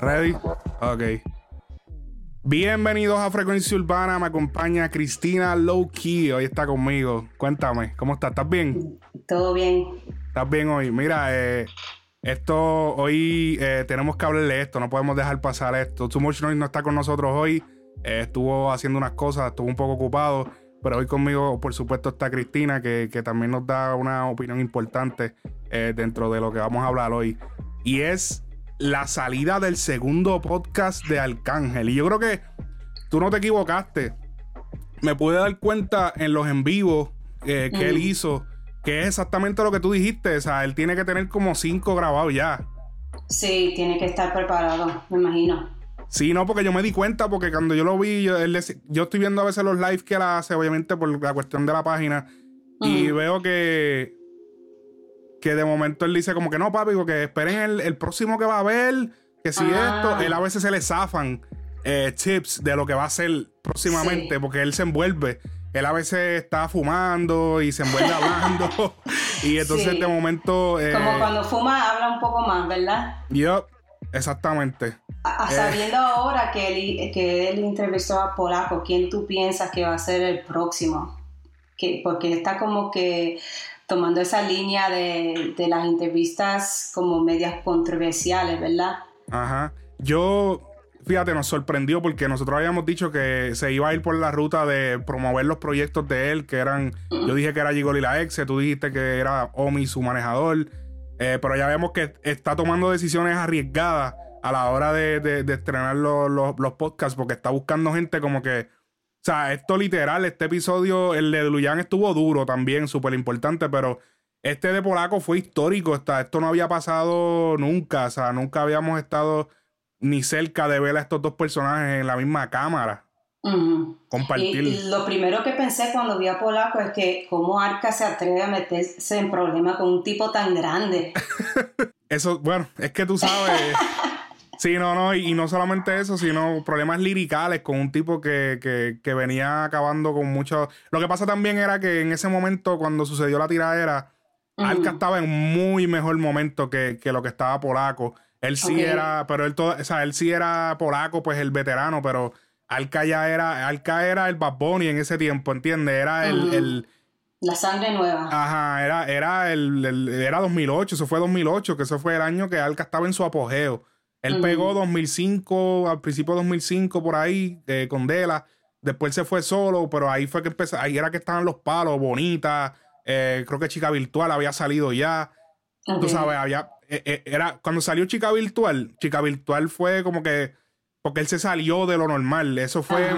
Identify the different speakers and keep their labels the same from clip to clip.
Speaker 1: Ready? Ok. Bienvenidos a Frecuencia Urbana. Me acompaña Cristina Lowkey. Hoy está conmigo. Cuéntame, ¿cómo estás? ¿Estás bien?
Speaker 2: Todo bien.
Speaker 1: ¿Estás bien hoy? Mira, eh, esto hoy eh, tenemos que hablar de esto. No podemos dejar pasar esto. Too Much Noise no está con nosotros hoy. Eh, estuvo haciendo unas cosas, estuvo un poco ocupado. Pero hoy conmigo, por supuesto, está Cristina, que, que también nos da una opinión importante dentro de lo que vamos a hablar hoy. Y es la salida del segundo podcast de Arcángel. Y yo creo que tú no te equivocaste. Me pude dar cuenta en los en vivo eh, que él hizo, que es exactamente lo que tú dijiste. O sea, él tiene que tener como cinco grabados ya.
Speaker 2: Sí, tiene que estar preparado, me imagino.
Speaker 1: Sí, no, porque yo me di cuenta, porque cuando yo lo vi, yo, yo estoy viendo a veces los lives que él hace, obviamente por la cuestión de la página, y veo que que de momento él dice como que no, papi, que esperen el, próximo que va a haber, que si ah. esto, él a veces se le zafan eh, tips de lo que va a hacer próximamente, porque él se envuelve. Él a veces está fumando y se envuelve hablando. y entonces de momento...
Speaker 2: Eh, como cuando fuma habla un poco más, ¿verdad?
Speaker 1: Yo, exactamente.
Speaker 2: A, eh, sabiendo ahora que él, que él entrevistó a Polaco, ¿quién tú piensas que va a ser el próximo? Que, porque está como que tomando esa línea de, las entrevistas como medias controversiales, ¿verdad?
Speaker 1: Ajá. Yo, fíjate, nos sorprendió porque nosotros habíamos dicho que se iba a ir por la ruta de promover los proyectos de él, que eran, yo dije que era Gigoli la ex, tú dijiste que era Omi su manejador, eh, pero ya vemos que está tomando decisiones arriesgadas a la hora de, estrenar los, los podcasts porque está buscando gente como que o sea, esto literal, este episodio, el de Luyan estuvo duro también, súper importante, pero este de Polaco fue histórico. esto no había pasado nunca. O sea, nunca habíamos estado ni cerca de ver a estos dos personajes en la misma cámara.
Speaker 2: Compartir. Y, lo primero que pensé cuando vi a Polaco es que cómo Arca se atreve a meterse en problemas con un tipo tan grande.
Speaker 1: Eso, bueno, es que tú sabes. Sí, no, no, y, no solamente eso, sino problemas liricales con un tipo que, venía acabando con mucho. Lo que pasa también era que en ese momento, cuando sucedió la tiradera, Alca estaba en muy mejor momento que, lo que estaba Polaco. Él sí era, pero él todo, o sea, él sí era Polaco, pues el veterano, pero Alca ya era, Alca era el Bad Bunny en ese tiempo, ¿entiendes? Era el,
Speaker 2: la sangre nueva.
Speaker 1: Ajá, era, era el, era 2008, eso fue 2008, que eso fue el año que Alca estaba en su apogeo. Él pegó 2005, al principio de 2005 por ahí, eh, con Dela. Después se fue solo, pero ahí fue que empezó, ahí era que estaban los palos, bonita. Eh, creo que Chica Virtual había salido ya. Tú sabes, había, eh, era, cuando salió Chica Virtual, Chica Virtual fue como que, porque él se salió de lo normal. Eso fue,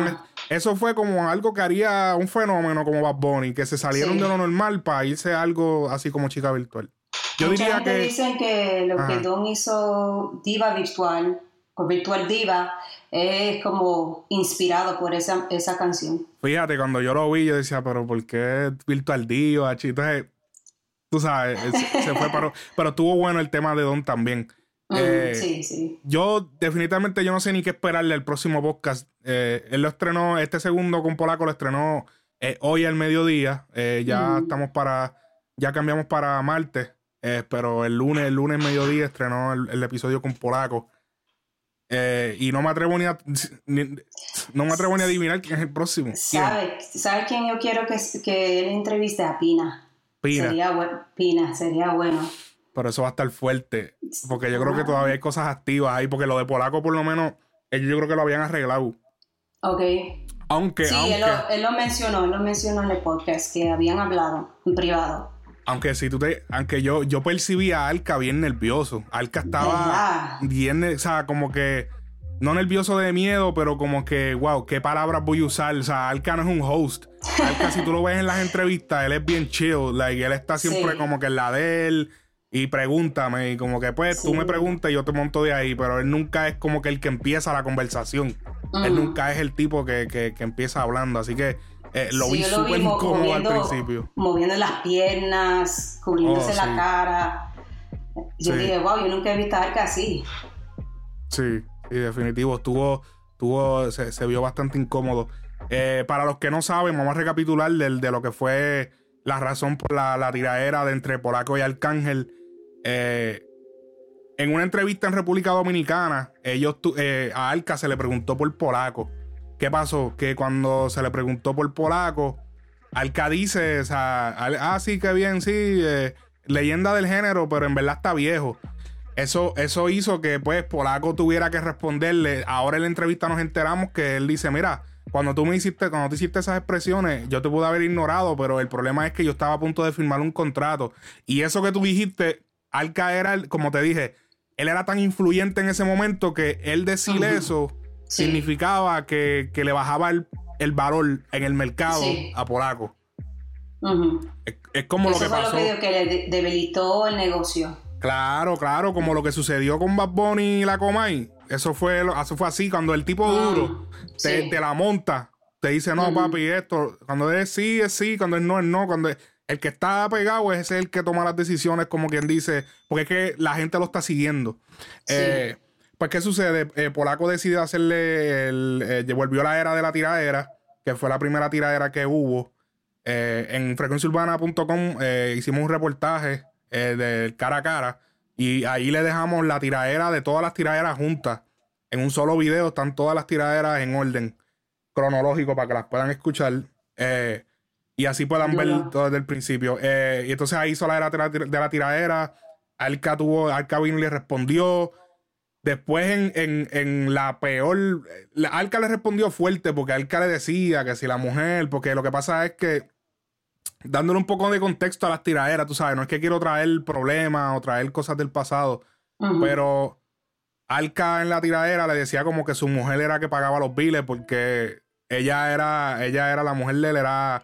Speaker 1: eso fue como algo que haría un fenómeno como Bad Bunny, que se salieron de lo normal para irse a algo así como Chica Virtual.
Speaker 2: Yo Mucha diría gente que... dicen que lo que Don hizo Diva Virtual, o Virtual Diva, es como inspirado por esa, esa canción.
Speaker 1: Fíjate, cuando yo lo vi, yo decía, pero ¿por qué Virtual Diva? Entonces, tú sabes, se fue para... Pero estuvo bueno el tema de Don también.
Speaker 2: Eh, sí, sí.
Speaker 1: Yo definitivamente yo no sé ni qué esperarle al próximo podcast. Eh, él lo estrenó, este segundo con Polaco lo estrenó eh, hoy al mediodía. ya estamos para, ya cambiamos para martes. Eh, pero el lunes, el lunes mediodía estrenó el, episodio con Polaco. Eh, y no me atrevo ni a no me atrevo ni a adivinar quién es el próximo.
Speaker 2: ¿Sabes ¿Sabe quién yo quiero que, que él entreviste? A Pina. Pina. Sería, Pina, sería bueno.
Speaker 1: Pero eso va a estar fuerte. Porque yo creo que todavía hay cosas activas ahí. Porque lo de Polaco, por lo menos, ellos yo creo que lo habían arreglado.
Speaker 2: Ok.
Speaker 1: Aunque.
Speaker 2: Sí, Él, lo, él, lo, mencionó, él lo mencionó en el podcast que habían hablado en privado.
Speaker 1: Aunque si tú te, aunque yo, yo percibí a Alca bien nervioso. Alca estaba bien, o sea, como que no nervioso de miedo, pero como que, wow, ¿qué palabras voy a usar? O sea, Alca no es un host. Alca, si tú lo ves en las entrevistas, él es bien chill. Like, él está siempre como que en la de él. Y pregúntame, y como que pues tú me preguntas y yo te monto de ahí, pero él nunca es como que el que empieza la conversación. Él nunca es el tipo que, que, que empieza hablando. Así que eh, lo vi súper incómodo al principio.
Speaker 2: Moviendo las piernas, cubriéndose oh, la cara. Yo dije, wow, yo nunca he visto a Arca así.
Speaker 1: Sí, sí, definitivo. Estuvo, estuvo se, vio bastante incómodo. Eh, para los que no saben, vamos a recapitular de, de lo que fue la razón por la, la tiradera de entre Polaco y Arcángel. Eh, en una entrevista en República Dominicana, ellos eh, a Alca se le preguntó por polaco. ¿Qué pasó? Que cuando se le preguntó por polaco, Alca dice, o sea, ah, sí, qué bien, sí, eh, leyenda del género, pero en verdad está viejo. Eso, eso hizo que pues Polaco tuviera que responderle. Ahora en la entrevista nos enteramos que él dice, mira, cuando tú me hiciste, cuando tú hiciste esas expresiones, yo te pude haber ignorado, pero el problema es que yo estaba a punto de firmar un contrato. Y eso que tú dijiste, Alca era, como te dije, él era tan influyente en ese momento que él decir eso significaba que, le bajaba el, valor en el mercado a Polaco. es, como lo que pasó.
Speaker 2: Fue lo que, que le debilitó el negocio.
Speaker 1: Claro, claro, como lo que sucedió con Bad Bunny y la Comay. Eso fue, eso fue así, cuando el tipo ah, duro te, la monta, te dice, no, papi, esto, cuando es sí, es sí, cuando es no, es no, cuando el que está pegado es el que toma las decisiones, como quien dice, porque es que la gente lo está siguiendo. Eh, pues, ¿qué sucede? Eh, Polaco decide hacerle, el, eh, volvió la era de la tiradera, que fue la primera tiradera que hubo. en frecuenciaurbana.com hicimos un reportaje del cara a cara y ahí le dejamos la tiradera de todas las tiraderas juntas. En un solo video están todas las tiraderas en orden cronológico para que las puedan escuchar. Y así puedan ver todo desde el principio. Eh, y entonces ahí hizo la era de la, tiradera. Alca tuvo, Alca le respondió. Después en, la peor, Alca le respondió fuerte porque Alca le decía que si la mujer, porque lo que pasa es que dándole un poco de contexto a las tiraderas, tú sabes, no es que quiero traer problemas o traer cosas del pasado, pero Alca en la tiradera le decía como que su mujer era que pagaba los biles porque ella era, ella era la mujer de él, era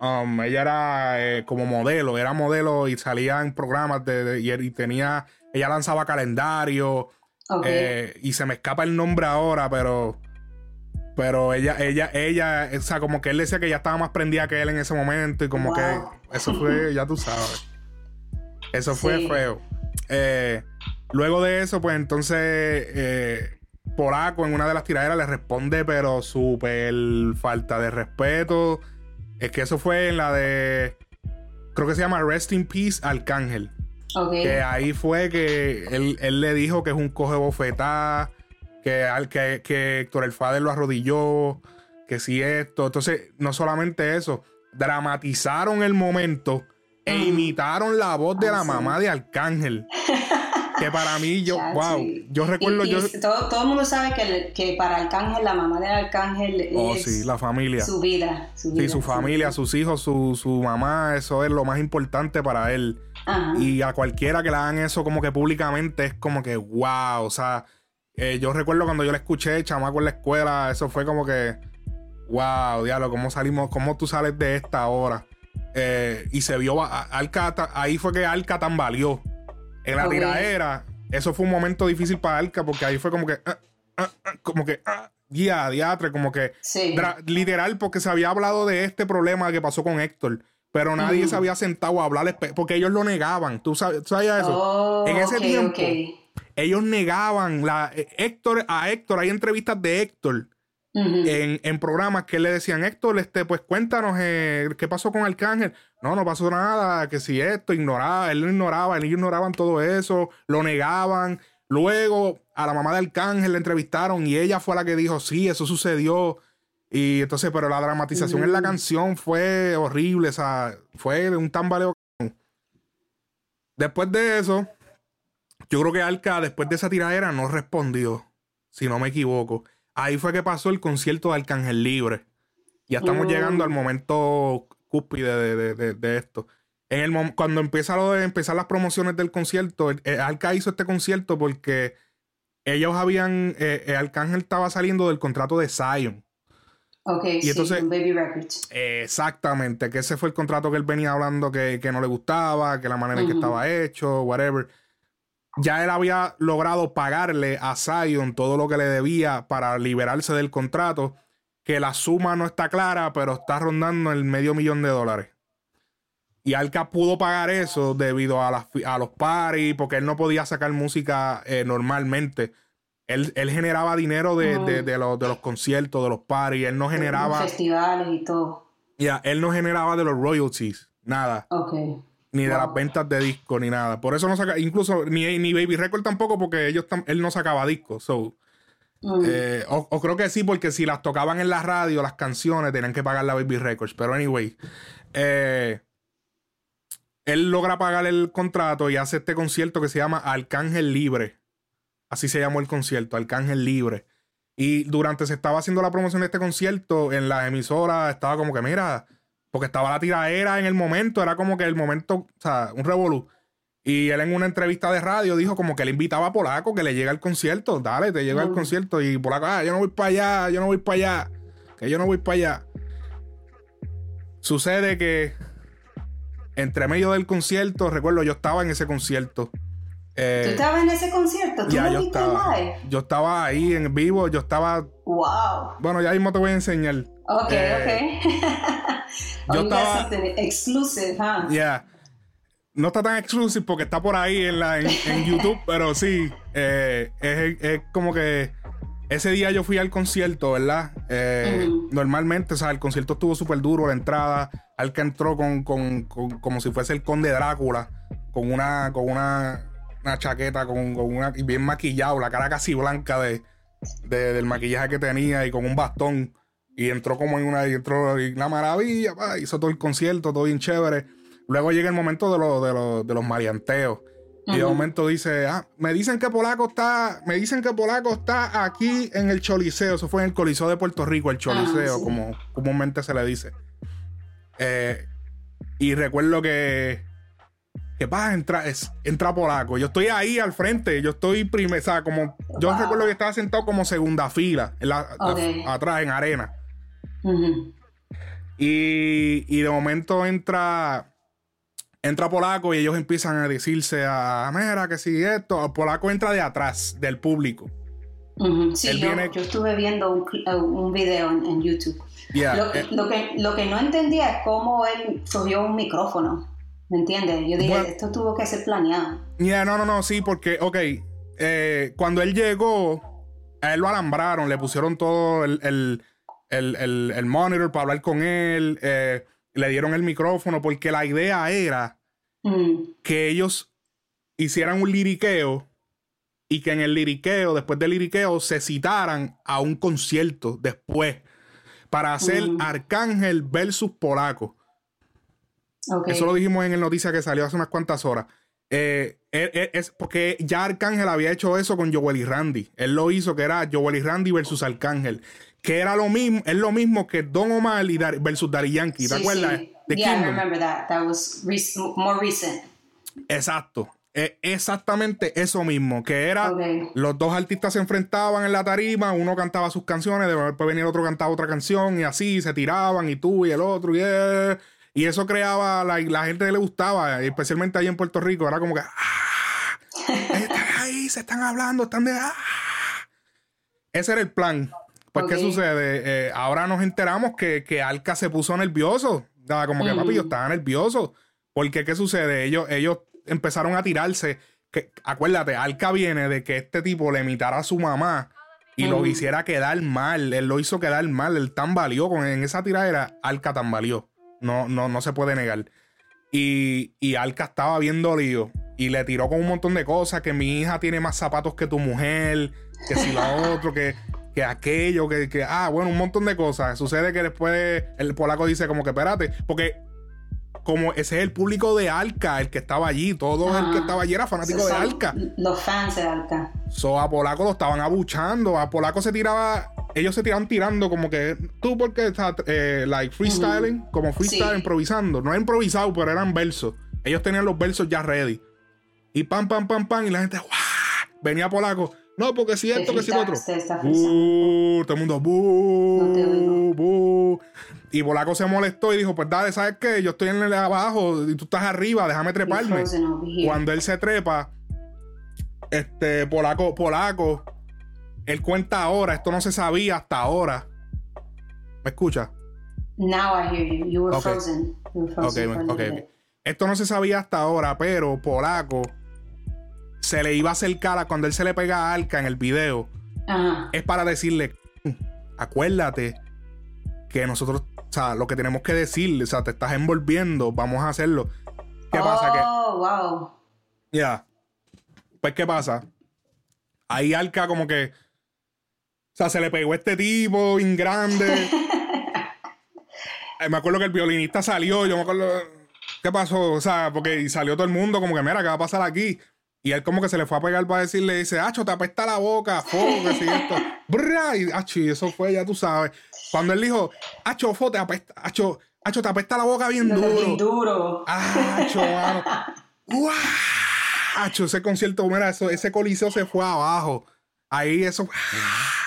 Speaker 1: Um, ella era eh, como modelo, era modelo y salía en programas de, y, tenía, ella lanzaba calendario eh, y se me escapa el nombre ahora, pero pero ella, ella, ella, o sea, como que él decía que ya estaba más prendida que él en ese momento y como que eso fue, ya tú sabes, eso fue feo. Eh, luego de eso, pues entonces Polaco en una de las tiraderas le responde, pero súper falta de respeto es que eso fue en la de. Creo que se llama Rest in Peace Arcángel. Que ahí fue que él, le dijo que es un coge bofetá, que, que, que Héctor El Fader lo arrodilló, que si esto. Entonces, no solamente eso, dramatizaron el momento e imitaron la voz de la mamá de Arcángel. que para mí, yo, wow, yo recuerdo. yo,
Speaker 2: todo, todo, el mundo sabe que, que para Arcángel, la mamá de Arcángel
Speaker 1: oh, sí, la familia.
Speaker 2: Su vida.
Speaker 1: Su sí, su familia, sus hijos, su, su mamá, eso es lo más importante para él. Y a cualquiera que le hagan eso como que públicamente es como que wow, o sea, eh, yo recuerdo cuando yo le escuché, chamaco en la escuela, eso fue como que wow, diablo, ¿cómo salimos, cómo tú sales de esta hora? Eh, y se vio, Alca, ahí fue que Alca tambaleó en la tiraera, eso fue un momento difícil para Alca porque ahí fue como que, ah, ah, ah, como que, guía, diatre, como que, literal, porque se había hablado de este problema que pasó con Héctor. Pero nadie se había sentado a hablar porque ellos lo negaban. ¿Tú, sabes, sabías eso?
Speaker 2: Oh,
Speaker 1: en ese tiempo, ellos negaban. La, eh, Héctor, a Héctor, hay entrevistas de Héctor en, programas que le decían, Héctor, este, pues cuéntanos eh, qué pasó con Arcángel. No, no pasó nada, que si esto, ignoraba, él lo ignoraba, ellos ignoraban todo eso, lo negaban. Luego a la mamá de Arcángel le entrevistaron y ella fue la que dijo, sí, eso sucedió. Y entonces, pero la dramatización en la canción fue horrible, o sea, fue un tambaleo. Después de eso, yo creo que Alca, después de esa tiradera, no respondió, si no me equivoco. Ahí fue que pasó el concierto de Arcángel Libre. Ya estamos mm. llegando al momento cúspide de, esto. En el cuando empieza lo de empezar las promociones del concierto, Alca hizo este concierto porque ellos habían, eh, eh, Arcángel estaba saliendo del contrato de Zion.
Speaker 2: Ok, y entonces, Baby Records.
Speaker 1: exactamente, que ese fue el contrato que él venía hablando que, no le gustaba, que la manera en que estaba hecho, whatever ya él había logrado pagarle a Zion todo lo que le debía para liberarse del contrato, que la suma no está clara, pero está rondando el medio millón de dólares. Y Alca pudo pagar eso debido a, a los paris, porque él no podía sacar música eh, normalmente. Él, generaba dinero de, los, de, los, conciertos, de los paris. Él no generaba.
Speaker 2: Festivales y todo.
Speaker 1: Ya, él no generaba de los royalties, nada.
Speaker 2: Ok.
Speaker 1: Ni de las ventas de discos, ni nada. Por eso no saca, incluso ni, ni Baby Record tampoco, porque ellos él no sacaba discos. So, mm. eh, o, creo que sí, porque si las tocaban en la radio, las canciones, tenían que pagar la Baby Records. Pero anyway, eh, él logra pagar el contrato y hace este concierto que se llama Arcángel Libre. Así se llamó el concierto, Arcángel Libre. Y durante se estaba haciendo la promoción de este concierto, en la emisora estaba como que, mira, porque estaba la tiradera en el momento, era como que el momento, o sea, un revolú. Y él en una entrevista de radio dijo como que le invitaba a Polaco que le llega al concierto, dale, te llega al concierto. Y Polaco, ah, yo no voy para allá, yo no voy para allá, que yo no voy para allá. Sucede que entre medio del concierto, recuerdo, yo estaba en ese concierto.
Speaker 2: Eh, ¿Tú estabas en ese concierto? ¿Tú
Speaker 1: ya, yo estaba, Yo estaba ahí en vivo, yo estaba.
Speaker 2: ¡Wow!
Speaker 1: Bueno, ya mismo te voy a enseñar.
Speaker 2: Ok, eh, ok. yo estaba. Exclusive, huh?
Speaker 1: Yeah. No está tan exclusive porque está por ahí en, la, en, YouTube, pero sí, eh, es, es, como que ese día yo fui al concierto, ¿verdad? Normalmente, o sea, el concierto estuvo súper duro, la entrada, al que entró con, con, con, como si fuese el conde Drácula, con una, con una una chaqueta con, con una bien maquillado, la cara casi blanca de, del maquillaje que tenía y con un bastón. Y entró como en una, y entró una maravilla, hizo todo el concierto, todo bien chévere. Luego llega el momento de, lo, de, lo, de los marianteos. Y de momento dice, ah, me dicen que Polaco está, me dicen que Polaco está aquí en el Choliseo. Eso fue en el Coliseo de Puerto Rico, el Choliseo, ah, como comúnmente se le dice. Eh, y recuerdo que que? Entra, es, entra polaco. Yo estoy ahí al frente, yo estoy primero, o sea, como, yo recuerdo que estaba sentado como segunda fila, atrás, en arena. Y, y, de momento entra, entra polaco y ellos empiezan a decirse a, mira, que si esto, polaco entra de atrás, del público.
Speaker 2: Sí, yo, estuve viendo un, un video en, YouTube. lo, eh, lo, que, lo que no entendía es cómo él subió un micrófono. ¿Me entiendes? Yo dije, esto tuvo que ser planeado.
Speaker 1: Ya, no, no, no, sí, porque, ok, eh, cuando él llegó, a él lo alambraron, le pusieron todo el, el, monitor para hablar con él, eh, le dieron el micrófono, porque la idea era mm. que ellos hicieran un liriqueo y que en el liriqueo, después del liriqueo, se citaran a un concierto después para hacer mm. Arcángel versus Polaco. Eso lo dijimos en el noticia que salió hace unas cuantas horas. Eh, es porque ya Arcángel había hecho eso con Joel y Randy. Él lo hizo que era Joel y Randy versus Arcángel. Que era lo mismo, es lo mismo que Don Omar y versus Daddy Yankee. ¿Te acuerdas?
Speaker 2: Sí. yeah, I remember that. That was more recent.
Speaker 1: Exacto. exactamente eso mismo, que era los dos artistas se enfrentaban en la tarima, uno cantaba sus canciones, después venía el otro cantaba otra canción y así se tiraban y tú y el otro y y eso creaba, la, la gente le gustaba, especialmente ahí en Puerto Rico, era como que, ¡ah! Están ahí, se están hablando, están de, ¡ah! Ese era el plan. Pues, ¿qué sucede? Eh, ahora nos enteramos que, que Alca se puso nervioso. Como que, papi, yo estaba nervioso. Porque, ¿qué sucede? Ellos, ellos empezaron a tirarse. Que, acuérdate, Alca viene de que este tipo le imitara a su mamá y lo hiciera quedar mal. Él lo hizo quedar mal. Él tambaleó. Con, en esa tiradera, Alca tambaleó. No, no, no se puede negar. Y, y Alca estaba bien dolido. Y le tiró con un montón de cosas. Que mi hija tiene más zapatos que tu mujer. Que si lo otro, que, que aquello, que, que, ah, bueno, un montón de cosas. Sucede que después el polaco dice como que espérate, porque como ese es el público de Alca, el que estaba allí, todo el que estaba allí era fanático de Alca.
Speaker 2: Los fans de Alca.
Speaker 1: So, a Polaco lo estaban abuchando, a Polaco se tiraba, ellos se tiraban tirando como que tú porque estás, eh, like freestyling, como freestyle improvisando, no era improvisado, pero eran versos. Ellos tenían los versos ya ready. Y pam, pam, pam, pam, y la gente, ¡guau! venía Polaco. No, porque si esto, que si otro. Uh, todo el mundo, buh, Y Polaco se molestó y dijo, pues dale, ¿sabes qué? Yo estoy en el abajo y tú estás arriba, déjame treparme. Cuando él se trepa, este, Polaco, Polaco, él cuenta ahora, esto no se sabía hasta ahora. ¿Me escucha?
Speaker 2: Now I hear you. You were frozen. You were frozen
Speaker 1: okay, Esto no se sabía hasta ahora, pero Polaco se le iba a acercar a cuando él se le pega a Arca en el video. Es para decirle, acuérdate que nosotros, o sea, lo que tenemos que decirle, o sea, te estás envolviendo, vamos a hacerlo. ¿Qué pasa? Que,
Speaker 2: Oh, wow.
Speaker 1: ya. Pues, ¿qué pasa? Ahí Arca como que... O sea, se le pegó a este tipo bien grande. Eh, me acuerdo que el violinista salió, yo me acuerdo... ¿Qué pasó? O sea, porque salió todo el mundo como que, mira, ¿qué va a pasar aquí? Y él como que se le fue a pegar para decirle, dice, Acho, te apesta la boca, fuego, que si esto. Brrra, y, Acho, y eso fue, ya tú sabes. Cuando él dijo, Acho, fo, te apesta, Acho, Acho, te apesta la boca bien duro.
Speaker 2: bien duro.
Speaker 1: Acho, mano. Ese concierto, mira, eso, ese coliseo se fue abajo. Ahí eso.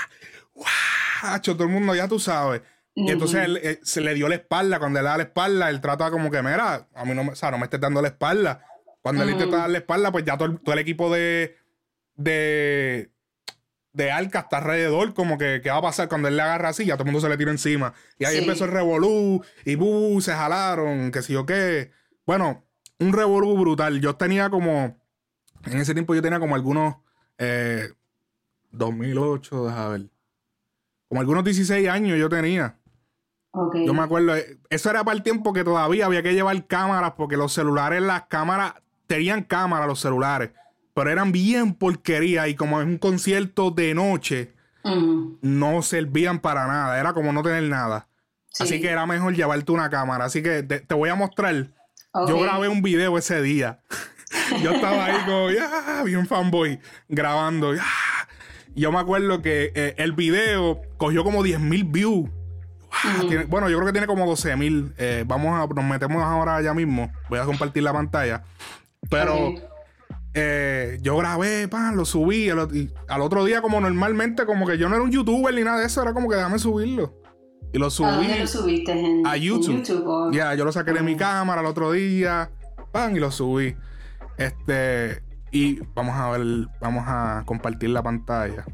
Speaker 1: Acho, todo el mundo, ya tú sabes. Y entonces él, eh, se le dio la espalda. Cuando le da la espalda, él trata como que, mira, a mí no me, o sea, no me estés dando la espalda. Cuando él intenta dar la espalda, pues ya todo el, todo el equipo de, de, de Alca está alrededor, como que, ¿qué va a pasar? Cuando él le agarra así, ya todo el mundo se le tira encima. Y ahí
Speaker 2: Sí.
Speaker 1: empezó el revolú, y bu, se jalaron, que si yo qué. Bueno, un revolú brutal. Yo tenía como, en ese tiempo yo tenía como algunos, eh, 2008, déjame ver. Como algunos 16 años yo tenía.
Speaker 2: Ok.
Speaker 1: Yo me acuerdo, eh, eso era para el tiempo que todavía había que llevar cámaras porque los celulares, las cámaras, tenían cámara los celulares, pero eran bien porquería y como es un concierto de noche, no servían para nada, era como no tener nada.
Speaker 2: Sí.
Speaker 1: Así que era mejor llevarte una cámara. Así que te, te voy a mostrar. Yo grabé un video ese día. Yo estaba ahí como, ya, bien fanboy, grabando. Yo me acuerdo que eh, el video cogió como 10.000 views. Tiene- bueno, yo creo que tiene como 12.000. Eh, vamos a, nos metemos ahora ya mismo. Voy a compartir la pantalla. Pero eh, yo grabé, pan, lo subí. al y al otro día, como normalmente, como que yo no era un youtuber ni nada de eso, era como que déjame subirlo. Y lo
Speaker 2: ¿A
Speaker 1: subí.
Speaker 2: dónde lo subiste? ¿En,
Speaker 1: A YouTube.
Speaker 2: o-
Speaker 1: Ya, yo lo saqué de mi
Speaker 2: Ah.
Speaker 1: cámara el otro día. Pan, y lo subí. Este. Y vamos a ver. Vamos a compartir la pantalla.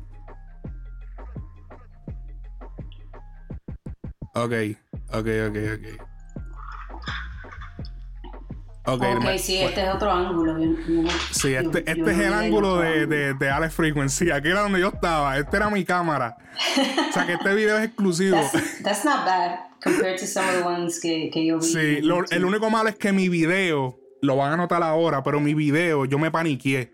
Speaker 1: Ok, ok, ok, ok. Ok,
Speaker 2: Ok,
Speaker 1: me-
Speaker 2: sí, este es otro ángulo. Yo- yo
Speaker 1: Sí, este,
Speaker 2: yo
Speaker 1: este es el ángulo de, de, de Alex Frequency. Aquí era donde yo estaba. Esta era mi cámara. O sea que este video es exclusivo.
Speaker 2: That's, that's not bad compared to some of the ones que, que yo vi.
Speaker 1: Sí, lo- el único malo es que mi video, lo van a notar ahora, pero mi video yo me paniqué.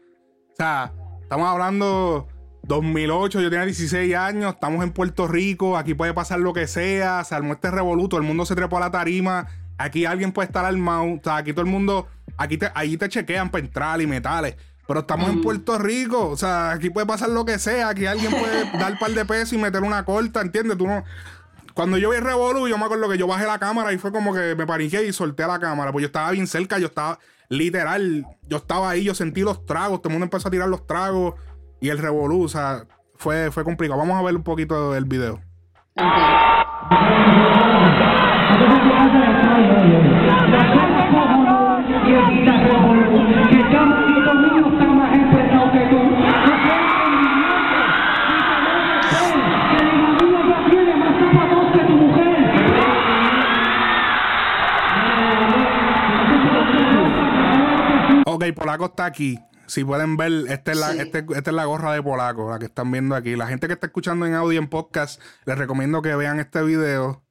Speaker 1: O sea, estamos hablando 2008, yo tenía 16 años, estamos en Puerto Rico, aquí puede pasar lo que sea, se armó este revoluto, el mundo se trepó a la tarima, aquí alguien puede estar armado, o sea, aquí todo el mundo, aquí te, ahí te chequean para entrar y metales. Pero estamos en Puerto Rico, o sea, aquí puede pasar lo que sea, aquí alguien puede dar un par de pesos y meter una corta, ¿entiendes? Tú no, cuando yo vi el revolú, yo me acuerdo que yo bajé la cámara y fue como que me paniqué y solté la cámara. Pues yo estaba bien cerca, yo estaba literal, yo estaba ahí, yo sentí los tragos, todo el mundo empezó a tirar los tragos y el revolú, o sea, fue, fue complicado. Vamos a ver un poquito del video.
Speaker 2: Ok.
Speaker 1: Polaco está aquí. Si pueden ver, esta es, la,
Speaker 2: Sí.
Speaker 1: este- esta es la gorra de Polaco, la que están viendo aquí. La gente que está escuchando en audio y en podcast, les recomiendo que vean este video.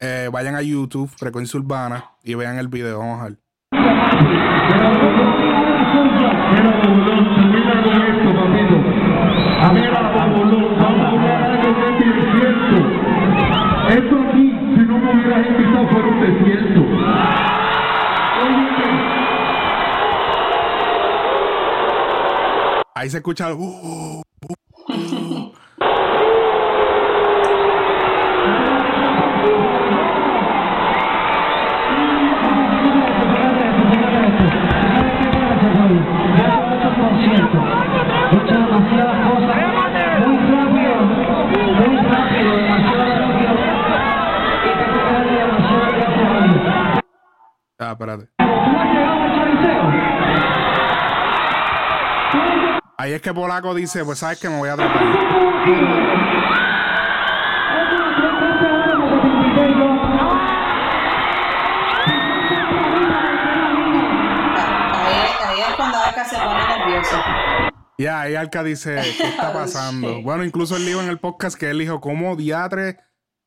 Speaker 1: Eh, vayan a YouTube, Frecuencia Urbana, y vean el video. Vamos a ver.
Speaker 3: A vamos a algo que es cierto. Esto
Speaker 4: te darle demasiado gracias a Dios.
Speaker 1: Ah. Es que Polaco dice, pues sabes que me voy a tratar.
Speaker 2: Ahí, ahí es cuando Arca se pone nervioso.
Speaker 1: Ya, ahí Alca dice, ¿qué está
Speaker 2: Oh,
Speaker 1: pasando?
Speaker 2: shit.
Speaker 1: bueno, incluso él dijo en el podcast que él dijo, ¿cómo diatre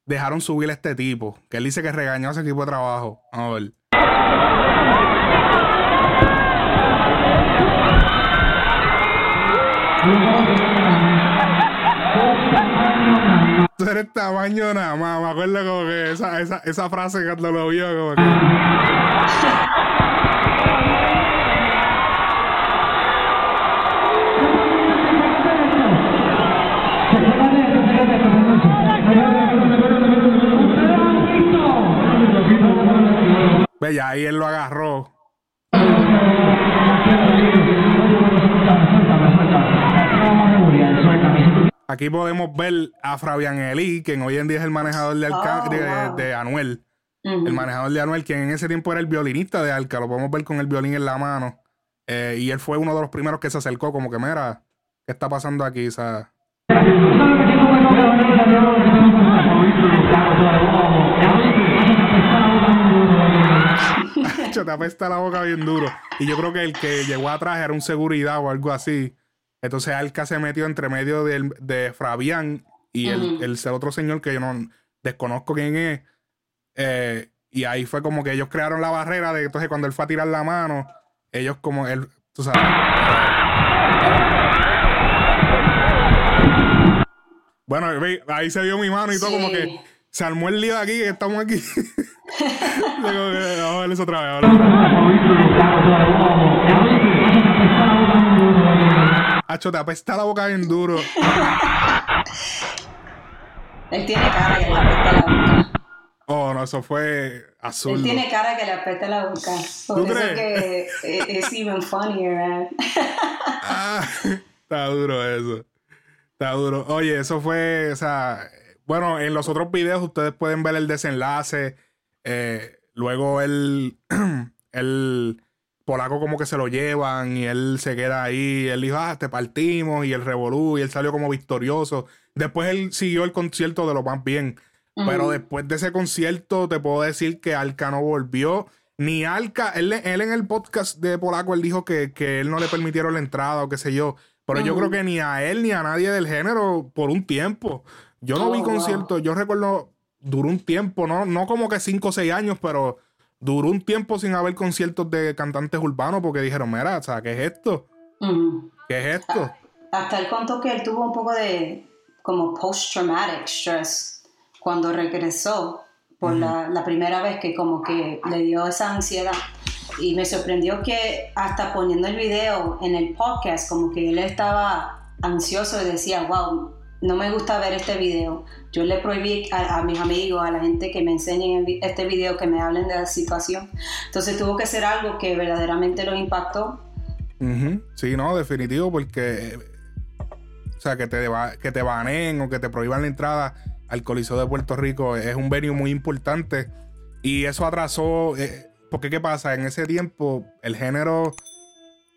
Speaker 1: dejaron subir a este tipo? Que él dice que regañó a ese equipo de trabajo. Vamos a ver. Tú eres tamaño nada más. Me acuerdo como que esa, esa, esa frase cuando lo vio, como que. Ya ahí él lo agarró. Aquí podemos ver a Fabián Eli, quien hoy en día es el manejador de, Alca-
Speaker 2: Oh,
Speaker 1: de,
Speaker 2: wow.
Speaker 1: de Anuel. El manejador de Anuel, quien en ese tiempo era el violinista de Alca. Lo podemos ver con el violín en la mano. Eh, y él fue uno de los primeros que se acercó, como que, mira, ¿qué está pasando aquí? O sea, te apesta la boca bien duro. Y yo creo que el que llegó atrás era un seguridad o algo así. Entonces Alca se metió entre medio del- de Fabián y el, el otro señor que yo no desconozco quién es. Eh, y ahí fue como que ellos crearon la barrera de entonces cuando él fue a tirar la mano, ellos como él, tú sabes. Bueno, ahí se vio mi mano y todo,
Speaker 2: Sí.
Speaker 1: como que se armó el lío de aquí, que estamos aquí. Digo, que, vamos a ver eso otra vez. vamos Hacho, te apesta la boca bien duro.
Speaker 2: Él tiene cara que le apesta la boca.
Speaker 1: Oh, no, eso fue azul.
Speaker 2: Él tiene cara que le apesta la boca. Por
Speaker 1: ¿Tú
Speaker 2: eso
Speaker 1: crees?
Speaker 2: que es es even funnier, man.
Speaker 1: Ah, está duro eso. Está duro. Oye, eso fue, o sea, bueno, en los otros videos ustedes pueden ver el desenlace. Eh, luego el, el polaco como que se lo llevan y él se queda ahí. Él dijo, ah, te partimos y el revolú y él salió como victorioso. Después él siguió el concierto de lo más bien. Pero después de ese concierto, te puedo decir que Alca no volvió. Ni Alca, él, él en el podcast de Polaco, él dijo que, que él no le permitieron la entrada o qué sé yo. Pero yo creo que ni a él ni a nadie del género por un tiempo. Yo no
Speaker 2: Oh,
Speaker 1: vi
Speaker 2: wow.
Speaker 1: conciertos, yo recuerdo, duró un tiempo, no, no como que 5 o 6 años, pero duró un tiempo sin haber conciertos de cantantes urbanos porque dijeron, mira, o sea, ¿qué es esto?
Speaker 2: Ujú.
Speaker 1: ¿Qué es esto?
Speaker 2: Hasta él contó que él tuvo un poco de como post-traumatic stress cuando regresó por la, la primera vez que como que le dio esa ansiedad. Y me sorprendió que hasta poniendo el video en el podcast, como que él estaba ansioso y decía, wow, no me gusta ver este video. Yo le prohibí a, mis amigos, a la gente que me enseñen este video, que me hablen de la situación. Entonces tuvo que ser algo que verdaderamente lo impactó.
Speaker 1: Ujú. Sí, no, definitivo, porque. O sea, que te, que te baneen o que te prohíban la entrada al Coliseo de Puerto Rico es un venue muy importante. Y eso atrasó. eh, porque, ¿qué pasa? En ese tiempo, el género.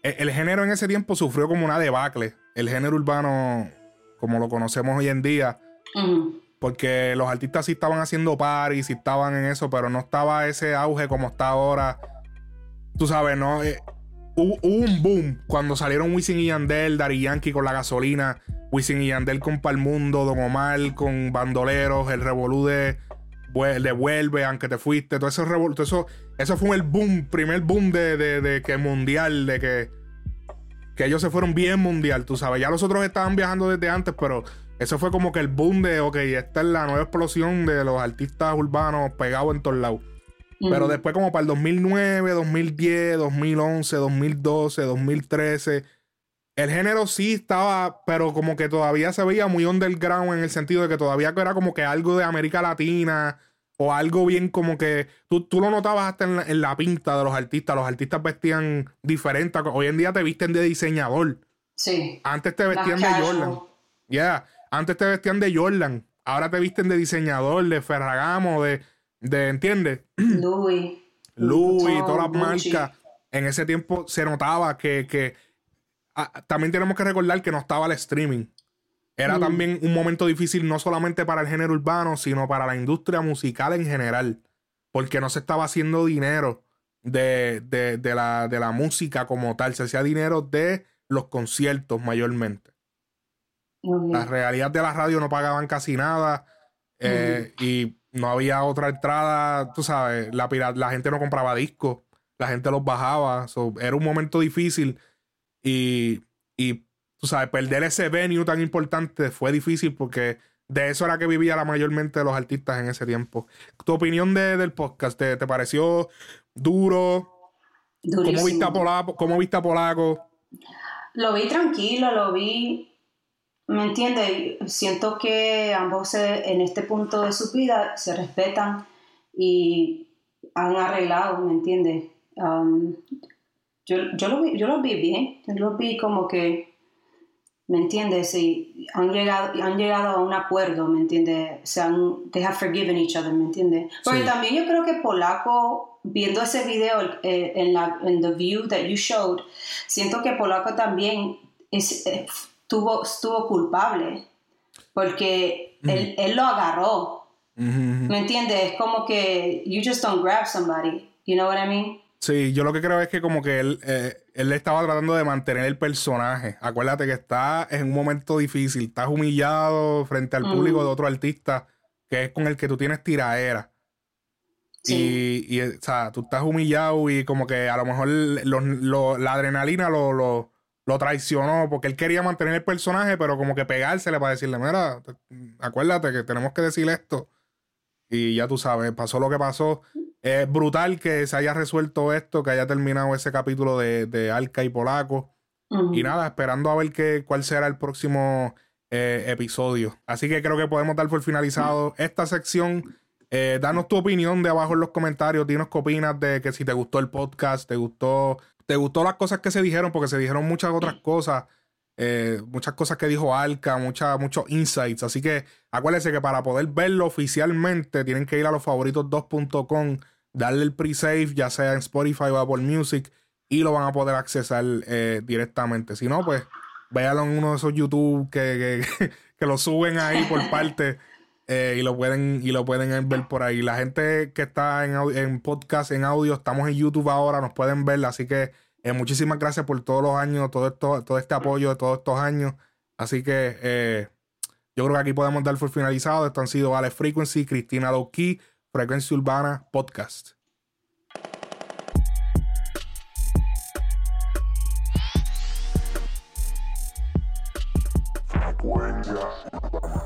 Speaker 1: El, el género en ese tiempo sufrió como una debacle. El género urbano, como lo conocemos hoy en día. Porque los artistas sí estaban haciendo paris, sí estaban en eso, pero no estaba ese auge como está ahora. Tú sabes, ¿no? Eh, hubo, hubo un boom cuando salieron Wisin y Yandel, Dari Yankee con la gasolina, Wisin y Yandel con Palmundo, Don Omar con Bandoleros, el Revolú de, Vuel- de Vuelve, aunque te fuiste, todo eso, todo eso, eso fue el boom, primer boom de, de- de que mundial, de que, que ellos se fueron bien mundial, tú sabes. Ya los otros estaban viajando desde antes, pero eso fue como que el boom de, ok, esta es la nueva explosión de los artistas urbanos pegados en todos lados. Pero después como para el 2009, 2010, 2011, 2012, 2013, el género sí estaba, pero como que todavía se veía muy underground en el sentido de que todavía era como que algo de América Latina o algo bien como que tú, tú lo notabas hasta en la, en la pinta de los artistas. Los artistas vestían diferente. Hoy en día te visten de diseñador.
Speaker 2: Sí.
Speaker 1: Antes te vestían de. Jordan. Ya, antes te vestían de Jordan. Ahora te visten de diseñador, de Ferragamo, de, de ¿entiendes?
Speaker 2: Louis.
Speaker 1: Louis, todas las
Speaker 2: Gucci.
Speaker 1: marcas. En ese tiempo se notaba que, que ah, también tenemos que recordar que no estaba el streaming. Era
Speaker 2: Mm.
Speaker 1: también un momento difícil no solamente para el género urbano, sino para la industria musical en general. Porque no se estaba haciendo dinero de, de- de la, de la música como tal. Se hacía dinero de los conciertos mayormente.
Speaker 2: Ok.
Speaker 1: La realidad de la radio no pagaban casi nada eh, y no había otra entrada, tú sabes, la, la gente no compraba discos, la gente los bajaba, so, era un momento difícil Y, y tú sabes, perder ese venue tan importante fue difícil porque de eso era que vivía la mayormente de los artistas en ese tiempo. ¿Tu opinión de, del podcast? ¿Te, te pareció duro? ¿Cómo viste, a Polaco, ¿Cómo viste a Polaco?
Speaker 2: Lo vi tranquilo, lo vi, ¿me entiendes? Siento que ambos en este punto de su vida se respetan y han arreglado, ¿me entiendes? Um, yo, yo, lo vi, yo lo vi bien, yo lo vi como que, ¿me entiendes? Sí, han llegado, han llegado a un acuerdo, ¿me entiendes? Se han, they have forgiven each other, ¿me entiendes? Porque también yo creo que Polaco, viendo ese video eh, en, la, en The View that you showed, siento que Polaco también es, eh, estuvo, estuvo culpable, porque él, él lo agarró, ¿Me entiendes? Es como que you just don't grab somebody. You know what I mean?
Speaker 1: Sí, yo lo que creo es que como que él, eh, él estaba tratando de mantener el personaje. Acuérdate que está en un momento difícil, estás humillado frente al público de otro artista que es con el que tú tienes tiraera. Sí. Y, o sea, tú estás humillado y como que a lo mejor la adrenalina lo, lo, lo, traicionó porque él quería mantener el personaje, pero como que pegársele para decirle, mira, acuérdate que tenemos que decir esto. Y ya tú sabes, pasó lo que pasó. Es brutal que se haya resuelto esto, que haya terminado ese capítulo de, de Alca y Polaco. Y nada, esperando a ver qué, cuál será el próximo eh, episodio. Así que creo que podemos dar por finalizado esta sección. Eh, danos tu opinión de abajo en los comentarios. Dinos qué opinas de que si te gustó el podcast, te gustó, te gustó las cosas que se dijeron, porque se dijeron muchas otras cosas. Eh, muchas cosas que dijo Alca, muchos insights. Así que acuérdense que para poder verlo oficialmente tienen que ir a los favoritos2.com, darle el pre-save, ya sea en Spotify o Apple Music, y lo van a poder accesar eh, directamente. Si no, pues véalo en uno de esos YouTube que, que, lo suben ahí por parte. Eh, y lo pueden y lo pueden ver por ahí. La gente que está en, en podcast, en audio, estamos en YouTube ahora, nos pueden ver, así que eh, muchísimas gracias por todos los años, todo, esto, todo este apoyo de todos estos años. Así que eh, yo creo que aquí podemos dar por finalizado. Esto han sido Ale Frequency, Cristina Lowkey, Frecuencia Urbana Podcast. Frecuencia.